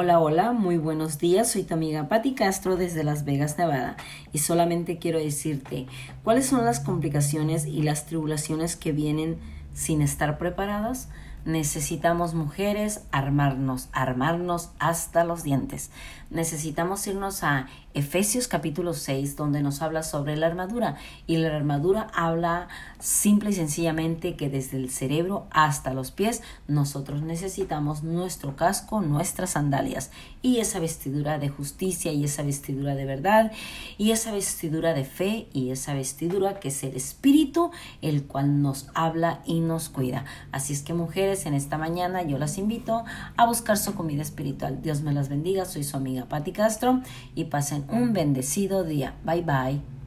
Hola, hola, muy buenos días. Soy tu amiga Patti Castro desde Las Vegas, Nevada. Y solamente quiero decirte cuáles son las complicaciones y las tribulaciones que vienen sin estar preparadas. Necesitamos mujeres armarnos, armarnos hasta los dientes. Necesitamos irnos a Efesios capítulo 6, donde nos habla sobre la armadura. Y la armadura habla simple y sencillamente que desde el cerebro hasta los pies nosotros necesitamos nuestro casco, nuestras sandalias y esa vestidura de justicia y esa vestidura de verdad y esa vestidura de fe y esa vestidura que es el espíritu el cual nos habla y nos cuida. Así es que mujeres, en esta mañana yo las invito a buscar su comida espiritual. Dios me las bendiga. Soy su amiga Patti Castro y pasen un bendecido día. Bye bye.